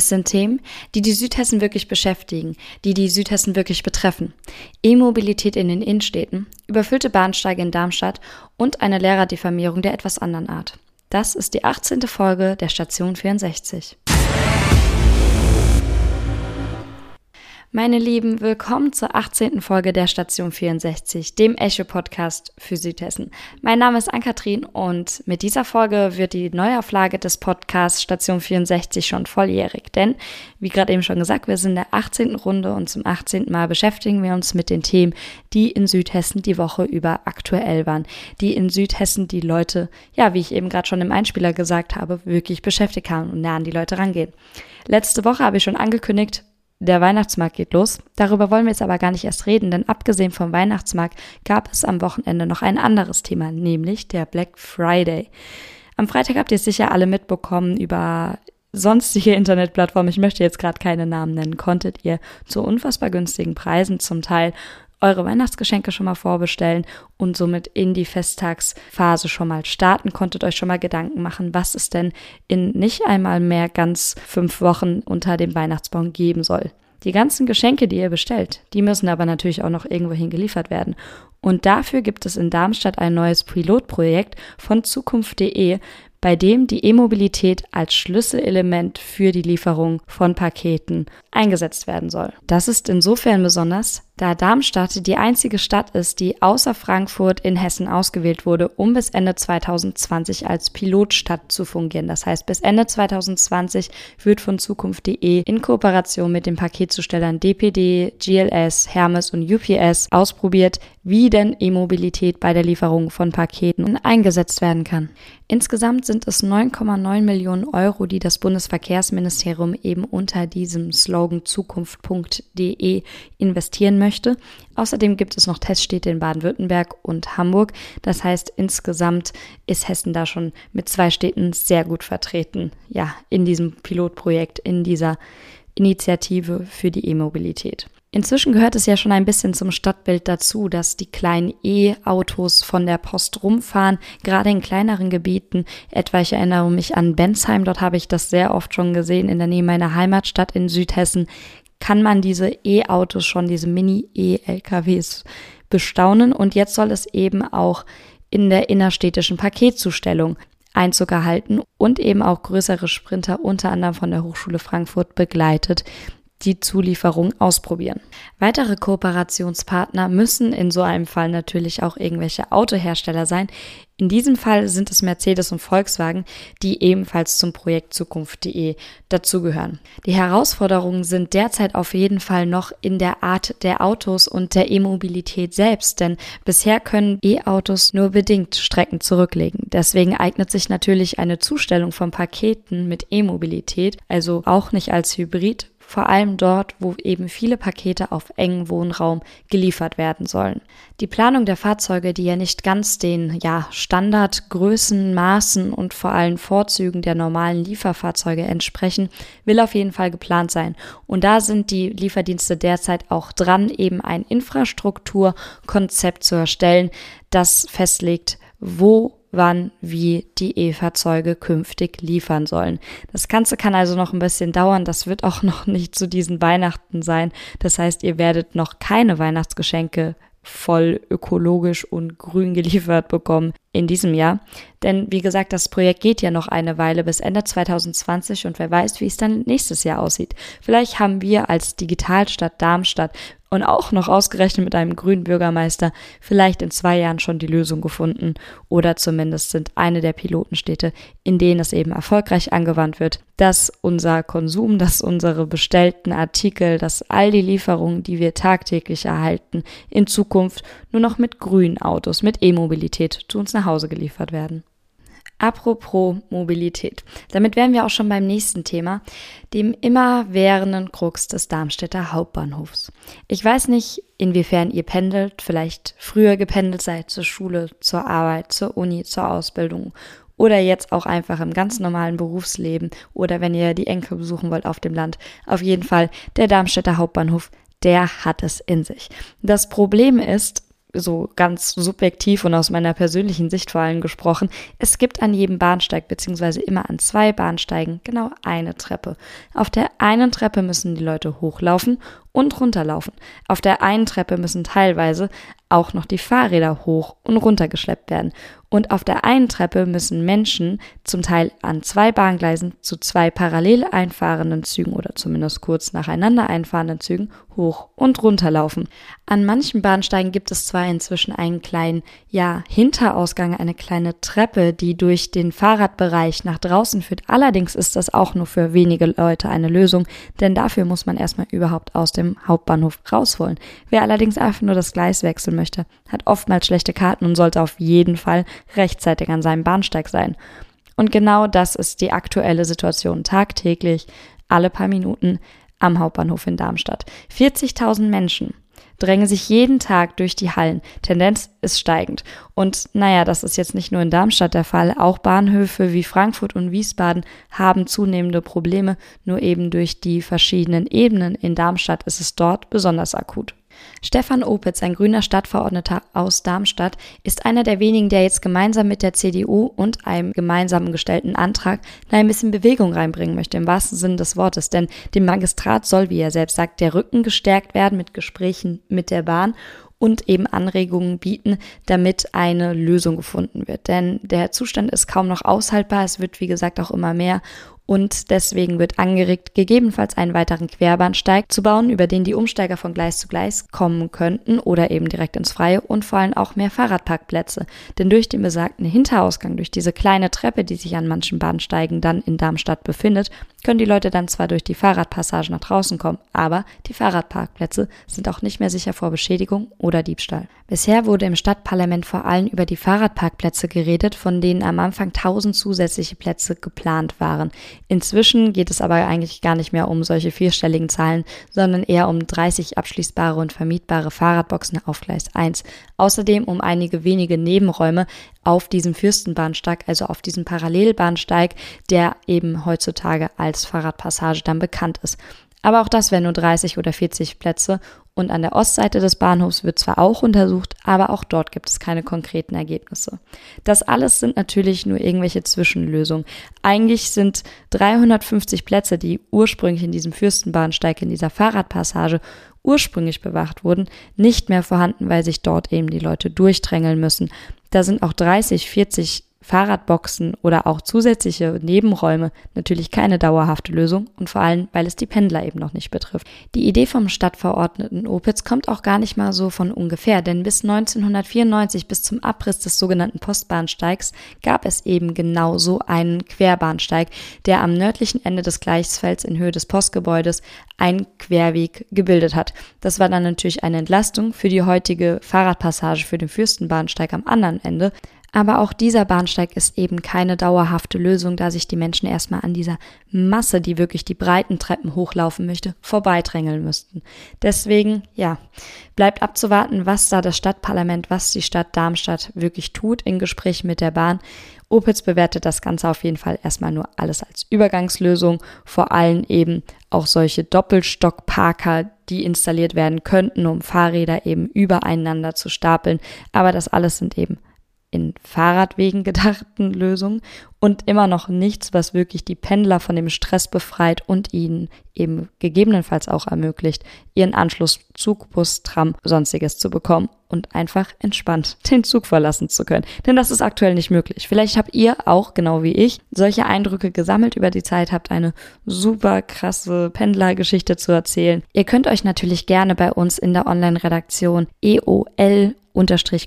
Es sind Themen, die die Südhessen wirklich beschäftigen, die die Südhessen wirklich betreffen. E-Mobilität in den Innenstädten, überfüllte Bahnsteige in Darmstadt und eine Lehrerdiffamierung der etwas anderen Art. Das ist die 18. Folge der Station 64. Meine Lieben, willkommen zur 18. Folge der Station 64, dem Echo-Podcast für Südhessen. Mein Name ist Ann-Kathrin und mit dieser Folge wird die Neuauflage des Podcasts Station 64 schon volljährig. Denn, wie gerade eben schon gesagt, wir sind in der 18. Runde und zum 18. Mal beschäftigen wir uns mit den Themen, die in Südhessen die Woche über aktuell waren. Die in Südhessen die Leute, ja, wie ich eben gerade schon im Einspieler gesagt habe, wirklich beschäftigt haben und nah an die Leute rangehen. Letzte Woche habe ich schon angekündigt, der Weihnachtsmarkt geht los. Darüber wollen wir jetzt aber gar nicht erst reden, denn abgesehen vom Weihnachtsmarkt gab es am Wochenende noch ein anderes Thema, nämlich der Black Friday. Am Freitag habt ihr sicher alle mitbekommen über sonstige Internetplattformen, ich möchte jetzt gerade keine Namen nennen, konntet ihr zu unfassbar günstigen Preisen zum Teil eure Weihnachtsgeschenke schon mal vorbestellen und somit in die Festtagsphase schon mal starten, konntet euch schon mal Gedanken machen, was es denn in nicht einmal mehr ganz fünf Wochen unter dem Weihnachtsbaum geben soll. Die ganzen Geschenke, die ihr bestellt, die müssen aber natürlich auch noch irgendwohin geliefert werden. Und dafür gibt es in Darmstadt ein neues Pilotprojekt von Zukunft.de, bei dem die E-Mobilität als Schlüsselelement für die Lieferung von Paketen eingesetzt werden soll. Das ist insofern besonders, da Darmstadt die einzige Stadt ist, die außer Frankfurt in Hessen ausgewählt wurde, um bis Ende 2020 als Pilotstadt zu fungieren. Das heißt, bis Ende 2020 wird von Zukunft.de in Kooperation mit den Paketzustellern DPD, GLS, Hermes und UPS ausprobiert, wie denn E-Mobilität bei der Lieferung von Paketen eingesetzt werden kann. Insgesamt sind es 9,9 Millionen Euro, die das Bundesverkehrsministerium eben unter diesem Slogan zukunft.de investieren möchte. Außerdem gibt es noch Teststädte in Baden-Württemberg und Hamburg. Das heißt, insgesamt ist Hessen da schon mit zwei Städten sehr gut vertreten. Ja, in diesem Pilotprojekt, in dieser Initiative für die E-Mobilität. Inzwischen gehört es ja schon ein bisschen zum Stadtbild dazu, dass die kleinen E-Autos von der Post rumfahren, gerade in kleineren Gebieten. Etwa ich erinnere mich an Bensheim, dort habe ich das sehr oft schon gesehen, in der Nähe meiner Heimatstadt in Südhessen kann man diese E-Autos schon, diese Mini-E-LKWs bestaunen und jetzt soll es eben auch in der innerstädtischen Paketzustellung Einzug erhalten und eben auch größere Sprinter unter anderem von der Hochschule Frankfurt begleitet die Zulieferung ausprobieren. Weitere Kooperationspartner müssen in so einem Fall natürlich auch irgendwelche Autohersteller sein. In diesem Fall sind es Mercedes und Volkswagen, die ebenfalls zum Projekt Zukunft.de dazugehören. Die Herausforderungen sind derzeit auf jeden Fall noch in der Art der Autos und der E-Mobilität selbst, denn bisher können E-Autos nur bedingt Strecken zurücklegen. Deswegen eignet sich natürlich eine Zustellung von Paketen mit E-Mobilität, also auch nicht als Hybrid, vor allem dort, wo eben viele Pakete auf engen Wohnraum geliefert werden sollen. Die Planung der Fahrzeuge, die ja nicht ganz den ja, Standardgrößen, Maßen und vor allem Vorzügen der normalen Lieferfahrzeuge entsprechen, will auf jeden Fall geplant sein. Und da sind die Lieferdienste derzeit auch dran, eben ein Infrastrukturkonzept zu erstellen, das festlegt, wo wann, wie die E-Fahrzeuge künftig liefern sollen. Das Ganze kann also noch ein bisschen dauern. Das wird auch noch nicht zu diesen Weihnachten sein. Das heißt, ihr werdet noch keine Weihnachtsgeschenke voll ökologisch und grün geliefert bekommen in diesem Jahr. Denn wie gesagt, das Projekt geht ja noch eine Weile bis Ende 2020 und wer weiß, wie es dann nächstes Jahr aussieht. Vielleicht haben wir als Digitalstadt Darmstadt und auch noch ausgerechnet mit einem grünen Bürgermeister vielleicht in zwei Jahren schon die Lösung gefunden oder zumindest sind eine der Pilotenstädte, in denen es eben erfolgreich angewandt wird, dass unser Konsum, dass unsere bestellten Artikel, dass all die Lieferungen, die wir tagtäglich erhalten, in Zukunft nur noch mit grünen Autos, mit E-Mobilität zu uns nach Hause geliefert werden. Apropos Mobilität. Damit wären wir auch schon beim nächsten Thema, dem immerwährenden Krux des Darmstädter Hauptbahnhofs. Ich weiß nicht, inwiefern ihr pendelt, vielleicht früher gependelt seid zur Schule, zur Arbeit, zur Uni, zur Ausbildung oder jetzt auch einfach im ganz normalen Berufsleben oder wenn ihr die Enkel besuchen wollt auf dem Land. Auf jeden Fall, der Darmstädter Hauptbahnhof, der hat es in sich. Das Problem ist, so ganz subjektiv und aus meiner persönlichen Sicht vor allem gesprochen, es gibt an jedem Bahnsteig beziehungsweise immer an zwei Bahnsteigen genau eine Treppe. Auf der einen Treppe müssen die Leute hochlaufen und runterlaufen. Auf der einen Treppe müssen teilweise auch noch die Fahrräder hoch und runter geschleppt werden. Und auf der einen Treppe müssen Menschen zum Teil an zwei Bahngleisen zu zwei parallel einfahrenden Zügen oder zumindest kurz nacheinander einfahrenden Zügen hoch und runter laufen. An manchen Bahnsteigen gibt es zwar inzwischen einen kleinen, ja, Hinterausgang, eine kleine Treppe, die durch den Fahrradbereich nach draußen führt. Allerdings ist das auch nur für wenige Leute eine Lösung, denn dafür muss man erstmal überhaupt aus dem Hauptbahnhof rausholen. Wer allerdings einfach nur das Gleis wechseln möchte, hat oftmals schlechte Karten und sollte auf jeden Fall rechtzeitig an seinem Bahnsteig sein. Und genau das ist die aktuelle Situation tagtäglich, alle paar Minuten am Hauptbahnhof in Darmstadt. 40.000 Menschen drängen sich jeden Tag durch die Hallen. Tendenz ist steigend. Und naja, das ist jetzt nicht nur in Darmstadt der Fall. Auch Bahnhöfe wie Frankfurt und Wiesbaden haben zunehmende Probleme. Nur eben durch die verschiedenen Ebenen in Darmstadt ist es dort besonders akut. Stefan Opitz, ein grüner Stadtverordneter aus Darmstadt, ist einer der wenigen, der jetzt gemeinsam mit der CDU und einem gemeinsamen gestellten Antrag ein bisschen Bewegung reinbringen möchte, im wahrsten Sinne des Wortes. Denn dem Magistrat soll, wie er selbst sagt, der Rücken gestärkt werden mit Gesprächen mit der Bahn und eben Anregungen bieten, damit eine Lösung gefunden wird. Denn der Zustand ist kaum noch aushaltbar. Es wird, wie gesagt, auch immer mehr und deswegen wird angeregt, gegebenenfalls einen weiteren Querbahnsteig zu bauen, über den die Umsteiger von Gleis zu Gleis kommen könnten oder eben direkt ins Freie und vor allem auch mehr Fahrradparkplätze. Denn durch den besagten Hinterausgang, durch diese kleine Treppe, die sich an manchen Bahnsteigen dann in Darmstadt befindet, können die Leute dann zwar durch die Fahrradpassage nach draußen kommen, aber die Fahrradparkplätze sind auch nicht mehr sicher vor Beschädigung oder Diebstahl. Bisher wurde im Stadtparlament vor allem über die Fahrradparkplätze geredet, von denen am Anfang 1000 zusätzliche Plätze geplant waren. Inzwischen geht es aber eigentlich gar nicht mehr um solche vierstelligen Zahlen, sondern eher um 30 abschließbare und vermietbare Fahrradboxen auf Gleis 1. Außerdem um einige wenige Nebenräume auf diesem Fürstenbahnsteig, also auf diesem Parallelbahnsteig, der eben heutzutage als Fahrradpassage dann bekannt ist. Aber auch das wären nur 30 oder 40 Plätze und an der Ostseite des Bahnhofs wird zwar auch untersucht, aber auch dort gibt es keine konkreten Ergebnisse. Das alles sind natürlich nur irgendwelche Zwischenlösungen. Eigentlich sind 350 Plätze, die ursprünglich in diesem Fürstenbahnsteig, in dieser Fahrradpassage ursprünglich bewacht wurden, nicht mehr vorhanden, weil sich dort eben die Leute durchdrängeln müssen. Da sind auch 30, 40 Fahrradboxen oder auch zusätzliche Nebenräume natürlich keine dauerhafte Lösung und vor allem, weil es die Pendler eben noch nicht betrifft. Die Idee vom Stadtverordneten Opitz kommt auch gar nicht mal so von ungefähr, denn bis 1994, bis zum Abriss des sogenannten Postbahnsteigs, gab es eben genau so einen Querbahnsteig, der am nördlichen Ende des Gleichsfelds in Höhe des Postgebäudes einen Querweg gebildet hat. Das war dann natürlich eine Entlastung für die heutige Fahrradpassage für den Fürstenbahnsteig am anderen Ende, aber auch dieser Bahnsteig ist eben keine dauerhafte Lösung, da sich die Menschen erstmal an dieser Masse, die wirklich die breiten Treppen hochlaufen möchte, vorbeidrängeln müssten. Deswegen, ja, bleibt abzuwarten, was da das Stadtparlament, was die Stadt Darmstadt wirklich tut in Gesprächen mit der Bahn. Opitz bewertet das Ganze auf jeden Fall erstmal nur alles als Übergangslösung, vor allem eben auch solche Doppelstockparker, die installiert werden könnten, um Fahrräder eben übereinander zu stapeln. Aber das alles sind eben in Fahrradwegen gedachten Lösungen und immer noch nichts, was wirklich die Pendler von dem Stress befreit und ihnen eben gegebenenfalls auch ermöglicht, ihren Anschluss Zug, Bus, Tram, sonstiges zu bekommen und einfach entspannt den Zug verlassen zu können. Denn das ist aktuell nicht möglich. Vielleicht habt ihr auch, genau wie ich, solche Eindrücke gesammelt über die Zeit, habt eine super krasse Pendlergeschichte zu erzählen. Ihr könnt euch natürlich gerne bei uns in der Online-Redaktion EOL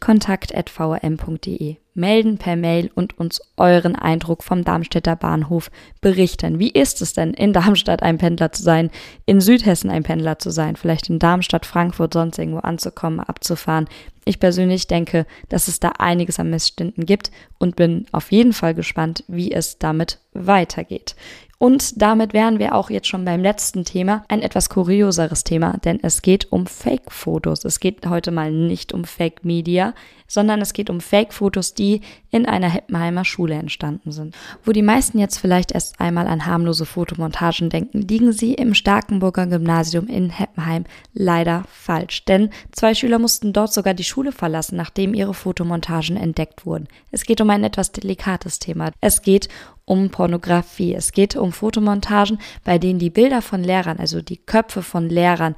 kontakt.vrm.de melden per Mail und uns euren Eindruck vom Darmstädter Bahnhof berichten. Wie ist es denn, in Darmstadt ein Pendler zu sein, in Südhessen ein Pendler zu sein, vielleicht in Darmstadt, Frankfurt, sonst irgendwo anzukommen, abzufahren? Ich persönlich denke, dass es da einiges an Missständen gibt und bin auf jeden Fall gespannt, wie es damit weitergeht. Und damit wären wir auch jetzt schon beim letzten Thema, ein etwas kurioseres Thema, denn es geht um Fake-Fotos. Es geht heute mal nicht um Fake-Media, sondern es geht um Fake-Fotos, die in einer Heppenheimer Schule entstanden sind. Wo die meisten jetzt vielleicht erst einmal an harmlose Fotomontagen denken, liegen sie im Starkenburger Gymnasium in Heppenheim leider falsch. Denn zwei Schüler mussten dort sogar die Schule verlassen, nachdem ihre Fotomontagen entdeckt wurden. Es geht um ein etwas delikates Thema. Es geht um Pornografie. Es geht um Fotomontagen, bei denen die Bilder von Lehrern, also die Köpfe von Lehrern,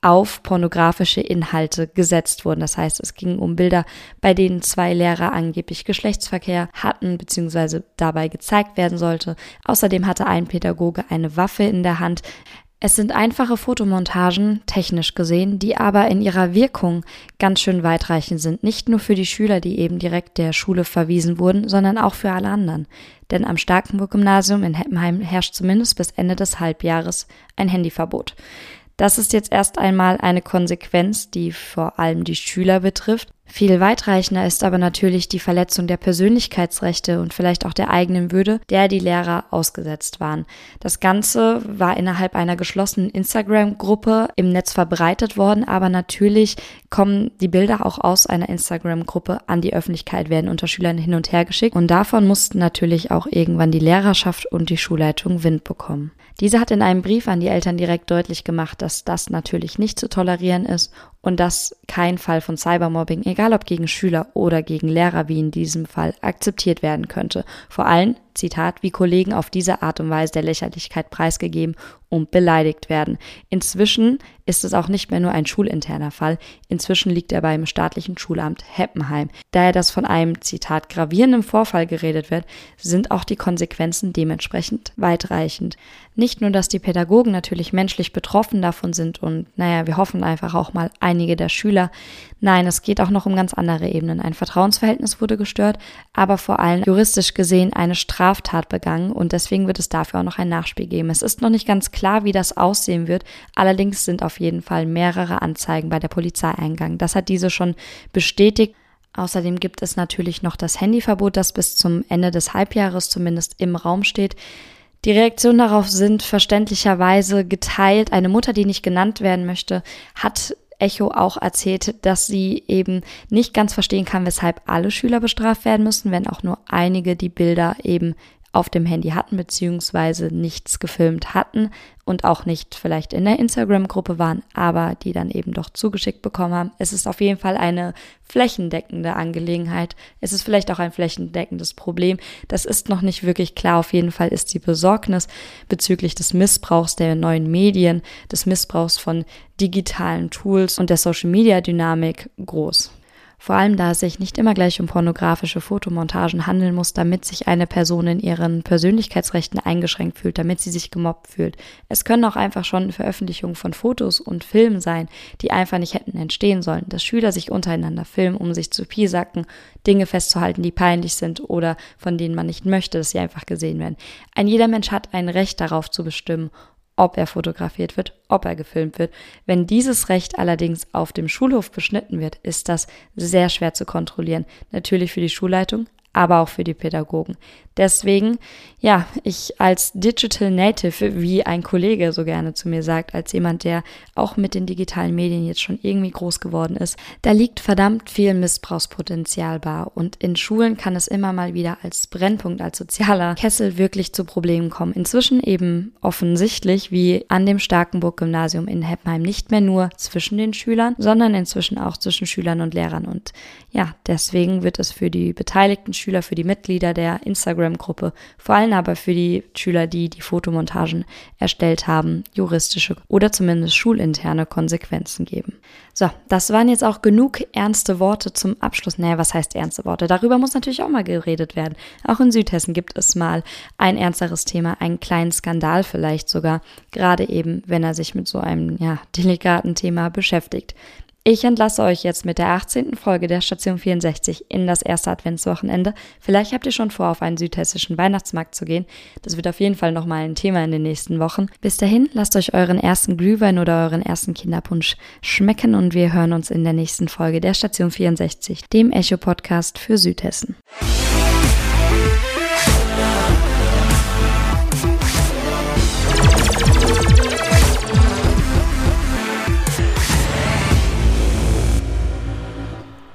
auf pornografische Inhalte gesetzt wurden. Das heißt, es ging um Bilder, bei denen zwei Lehrer angeblich Geschlechtsverkehr hatten bzw. dabei gezeigt werden sollte. Außerdem hatte ein Pädagoge eine Waffe in der Hand. Es sind einfache Fotomontagen, technisch gesehen, die aber in ihrer Wirkung ganz schön weitreichend sind. Nicht nur für die Schüler, die eben direkt der Schule verwiesen wurden, sondern auch für alle anderen. Denn am Starkenburg-Gymnasium in Heppenheim herrscht zumindest bis Ende des Halbjahres ein Handyverbot. Das ist jetzt erst einmal eine Konsequenz, die vor allem die Schüler betrifft. Viel weitreichender ist aber natürlich die Verletzung der Persönlichkeitsrechte und vielleicht auch der eigenen Würde, der die Lehrer ausgesetzt waren. Das Ganze war innerhalb einer geschlossenen Instagram-Gruppe im Netz verbreitet worden, aber natürlich kommen die Bilder auch aus einer Instagram-Gruppe an die Öffentlichkeit, werden unter Schülern hin und her geschickt und davon mussten natürlich auch irgendwann die Lehrerschaft und die Schulleitung Wind bekommen. Diese hat in einem Brief an die Eltern direkt deutlich gemacht, dass das natürlich nicht zu tolerieren ist und dass kein Fall von Cybermobbing, egal ob gegen Schüler oder gegen Lehrer wie in diesem Fall, akzeptiert werden könnte. Vor allem, Zitat, wie Kollegen auf diese Art und Weise der Lächerlichkeit preisgegeben und beleidigt werden. Inzwischen ist es auch nicht mehr nur ein schulinterner Fall. Inzwischen liegt er beim staatlichen Schulamt Heppenheim. Daher das von einem, Zitat, gravierenden Vorfall geredet wird, sind auch die Konsequenzen dementsprechend weitreichend. Nicht nur, dass die Pädagogen natürlich menschlich betroffen davon sind und, naja, wir hoffen einfach auch mal einige der Schüler. Nein, es geht auch noch um ganz andere Ebenen. Ein Vertrauensverhältnis wurde gestört, aber vor allem juristisch gesehen eine Straftat begangen und deswegen wird es dafür auch noch ein Nachspiel geben. Es ist noch nicht ganz klar, wie das aussehen wird. Allerdings sind auf jeden Fall mehrere Anzeigen bei der Polizei eingegangen. Das hat diese schon bestätigt. Außerdem gibt es natürlich noch das Handyverbot, das bis zum Ende des Halbjahres zumindest im Raum steht. Die Reaktionen darauf sind verständlicherweise geteilt. Eine Mutter, die nicht genannt werden möchte, hat Echo auch erzählt, dass sie eben nicht ganz verstehen kann, weshalb alle Schüler bestraft werden müssen, wenn auch nur einige die Bilder eben auf dem Handy hatten beziehungsweise nichts gefilmt hatten und auch nicht vielleicht in der Instagram-Gruppe waren, aber die dann eben doch zugeschickt bekommen haben. Es ist auf jeden Fall eine flächendeckende Angelegenheit. Es ist vielleicht auch ein flächendeckendes Problem. Das ist noch nicht wirklich klar. Auf jeden Fall ist die Besorgnis bezüglich des Missbrauchs der neuen Medien, des Missbrauchs von digitalen Tools und der Social-Media-Dynamik groß. Vor allem da es sich nicht immer gleich um pornografische Fotomontagen handeln muss, damit sich eine Person in ihren Persönlichkeitsrechten eingeschränkt fühlt, damit sie sich gemobbt fühlt. Es können auch einfach schon Veröffentlichungen von Fotos und Filmen sein, die einfach nicht hätten entstehen sollen, dass Schüler sich untereinander filmen, um sich zu piesacken, Dinge festzuhalten, die peinlich sind oder von denen man nicht möchte, dass sie einfach gesehen werden. Ein jeder Mensch hat ein Recht darauf zu bestimmen, ob er fotografiert wird, ob er gefilmt wird. Wenn dieses Recht allerdings auf dem Schulhof beschnitten wird, ist das sehr schwer zu kontrollieren. Natürlich für die Schulleitung, aber auch für die Pädagogen. Deswegen, ja, ich als Digital Native, wie ein Kollege so gerne zu mir sagt, als jemand, der auch mit den digitalen Medien jetzt schon irgendwie groß geworden ist, da liegt verdammt viel Missbrauchspotenzial bar. Und in Schulen kann es immer mal wieder als Brennpunkt, als sozialer Kessel wirklich zu Problemen kommen. Inzwischen eben offensichtlich, wie an dem Starkenburg-Gymnasium in Heppenheim, nicht mehr nur zwischen den Schülern, sondern inzwischen auch zwischen Schülern und Lehrern. Und ja, deswegen wird es für die beteiligten Schüler, für die Mitglieder der Instagram-Gruppe, vor allem aber für die Schüler, die die Fotomontagen erstellt haben, juristische oder zumindest schulinterne Konsequenzen geben. So, das waren jetzt auch genug ernste Worte zum Abschluss. Naja, was heißt ernste Worte? Darüber muss natürlich auch mal geredet werden. Auch in Südhessen gibt es mal ein ernsteres Thema, einen kleinen Skandal vielleicht sogar, gerade eben, wenn er sich mit so einem, ja, delikaten Thema beschäftigt. Ich entlasse euch jetzt mit der 18. Folge der Station 64 in das erste Adventswochenende. Vielleicht habt ihr schon vor, auf einen südhessischen Weihnachtsmarkt zu gehen. Das wird auf jeden Fall nochmal ein Thema in den nächsten Wochen. Bis dahin, lasst euch euren ersten Glühwein oder euren ersten Kinderpunsch schmecken und wir hören uns in der nächsten Folge der Station 64, dem Echo-Podcast für Südhessen.